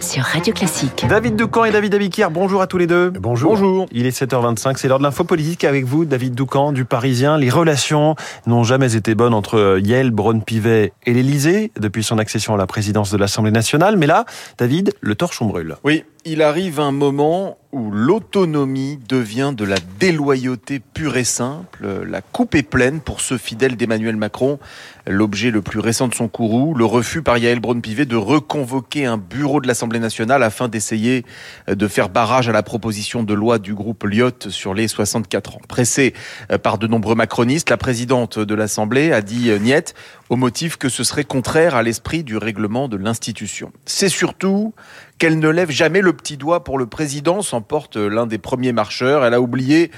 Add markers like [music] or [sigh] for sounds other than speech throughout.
sur Radio Classique. David Doucan et David Abiquière, bonjour à tous les deux. Bonjour. Bonjour. Il est 7h25, c'est l'heure de l'info politique avec vous, David Doucan du Parisien. Les relations n'ont jamais été bonnes entre Yael Braun-Pivet et l'Élysée depuis son accession à la présidence de l'Assemblée nationale. Mais là, David, le torchon brûle. Oui, il arrive un moment où l'autonomie devient de la déloyauté pure et simple. La coupe est pleine pour ce fidèle d'Emmanuel Macron. L'objet le plus récent de son courroux, le refus par Yael Braun-Pivet de reconvoquer un bureau de l'Assemblée nationale afin d'essayer de faire barrage à la proposition de loi du groupe Lyot sur les 64 ans. Pressée par de nombreux macronistes, la présidente de l'Assemblée a dit niet au motif que ce serait contraire à l'esprit du règlement de l'institution. C'est surtout qu'elle ne lève jamais le petit doigt pour le président, s'emporte l'un des premiers marcheurs. Elle a oublié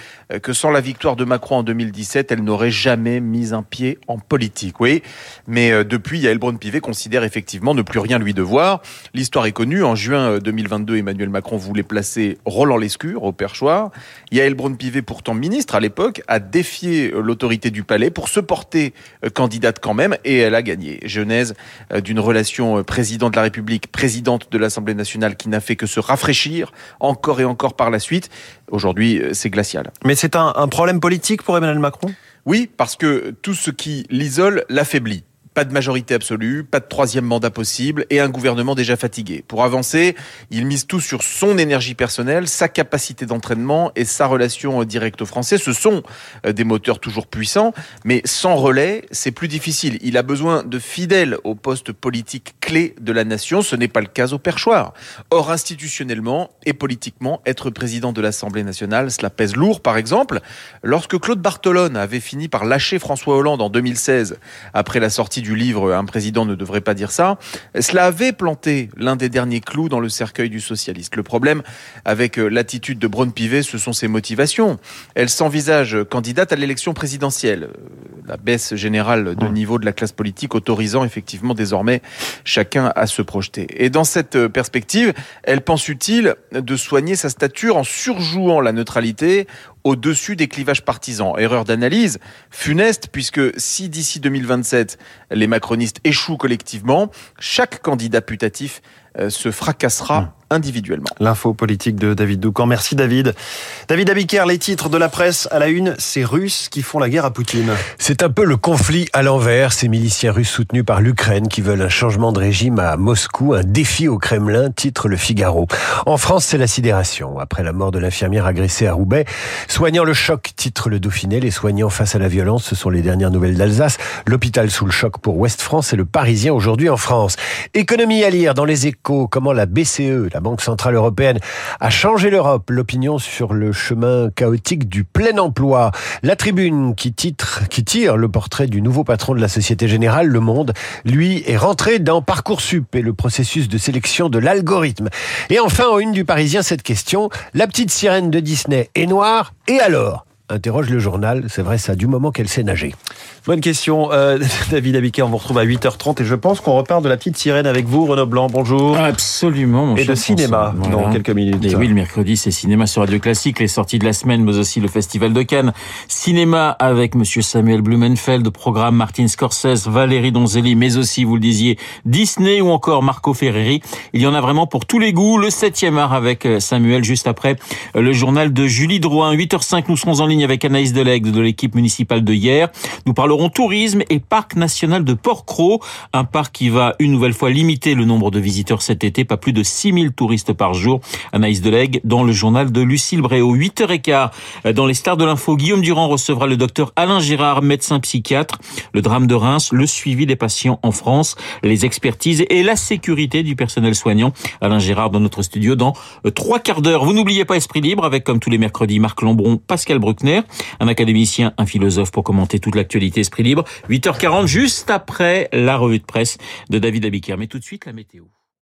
que sans la victoire de Macron en 2017, elle n'aurait jamais mis un pied en politique. Oui, mais depuis, Yael Braun-Pivet considère effectivement ne plus rien lui devoir. L'histoire est connue. En juin 2022, Emmanuel Macron voulait placer Roland Lescure au perchoir. Yael Braun-Pivet, pourtant ministre à l'époque, a défié l'autorité du palais pour se porter candidate quand même et elle a gagné. Genèse d'une relation président de la République, présidente de l'Assemblée nationale qui n'a fait que se rafraîchir encore et encore par la suite. Aujourd'hui, c'est glacial. Mais c'est un, un problème politique pour Emmanuel Macron? Oui, parce que tout ce qui l'isole l'affaiblit pas de majorité absolue, pas de troisième mandat possible et un gouvernement déjà fatigué. Pour avancer, il mise tout sur son énergie personnelle, sa capacité d'entraînement et sa relation directe aux Français. Ce sont des moteurs toujours puissants, mais sans relais, c'est plus difficile. Il a besoin de fidèles au poste politique clé de la nation. Ce n'est pas le cas au perchoir. Or, institutionnellement et politiquement, être président de l'Assemblée nationale, cela pèse lourd. Par exemple, lorsque Claude Bartolone avait fini par lâcher François Hollande en 2016 après la sortie du livre Un président ne devrait pas dire ça, cela avait planté l'un des derniers clous dans le cercueil du socialiste. Le problème avec l'attitude de Braun-Pivet, ce sont ses motivations. Elle s'envisage candidate à l'élection présidentielle. La baisse générale de niveau de la classe politique autorisant effectivement désormais chacun à se projeter. Et dans cette perspective, elle pense utile de soigner sa stature en surjouant la neutralité au-dessus des clivages partisans? Erreur d'analyse funeste, puisque si d'ici 2027, les macronistes échouent collectivement, chaque candidat putatif se fracassera individuellement. L'info politique de David Doucan. Merci David. David Abiker, les titres de la presse à la une, c'est Russes qui font la guerre à Poutine. C'est un peu le conflit à l'envers. Ces miliciens russes soutenus par l'Ukraine qui veulent un changement de régime à Moscou, un défi au Kremlin, titre le Figaro. En France, c'est la sidération. Après la mort de l'infirmière agressée à Roubaix, soignant le choc, titre le Dauphiné. Les soignants face à la violence, ce sont les dernières nouvelles d'Alsace. L'hôpital sous le choc pour Ouest France et le Parisien aujourd'hui en France. Économie à lire dans les échos, comment la BCE, la Banque Centrale Européenne a changé l'Europe, l'opinion sur le chemin chaotique du plein emploi. La tribune qui, tire le portrait du nouveau patron de la Société Générale, Le Monde, lui est rentré dans Parcoursup et le processus de sélection de l'algorithme. Et enfin, en une du Parisien, cette question, la petite sirène de Disney est noire, et alors? Interroge le journal. C'est vrai, ça a du moment qu'elle sait nager. Bonne question, euh, [laughs] David Abiquet. On vous retrouve à 8h30 et je pense qu'on repart de la petite sirène avec vous, Renaud Blanc. Bonjour. Absolument, mon Et de cinéma Voilà. dans quelques minutes. Et oui, le mercredi, c'est cinéma sur Radio Classique, les sorties de la semaine, mais aussi le Festival de Cannes. Cinéma avec Monsieur Samuel Blumenfeld, programme Martin Scorsese, Valérie Donzelli, mais aussi, vous le disiez, Disney ou encore Marco Ferreri. Il y en a vraiment pour tous les goûts. Le 7e art avec Samuel juste après le journal de Julie Drouin. 8h05, nous serons en ligne avec Anaïs Delegue de l'équipe municipale de hier. Nous parlerons tourisme et parc national de Port-Cros, un parc qui va une nouvelle fois limiter le nombre de visiteurs cet été, pas plus de 6000 touristes par jour. Anaïs Delegue dans le journal de Lucille Bréau. 8h15, dans les stars de l'info, Guillaume Durand recevra le docteur Alain Girard, médecin psychiatre, le drame de Reims, le suivi des patients en France, les expertises et la sécurité du personnel soignant. Alain Girard dans notre studio dans trois quarts d'heure. Vous n'oubliez pas Esprit Libre avec, comme tous les mercredis, Marc Lambron, Pascal Bruckner, un académicien, un philosophe pour commenter toute l'actualité Esprit Libre. 8h40, juste après la revue de presse de David Abiker. Mais tout de suite, la météo.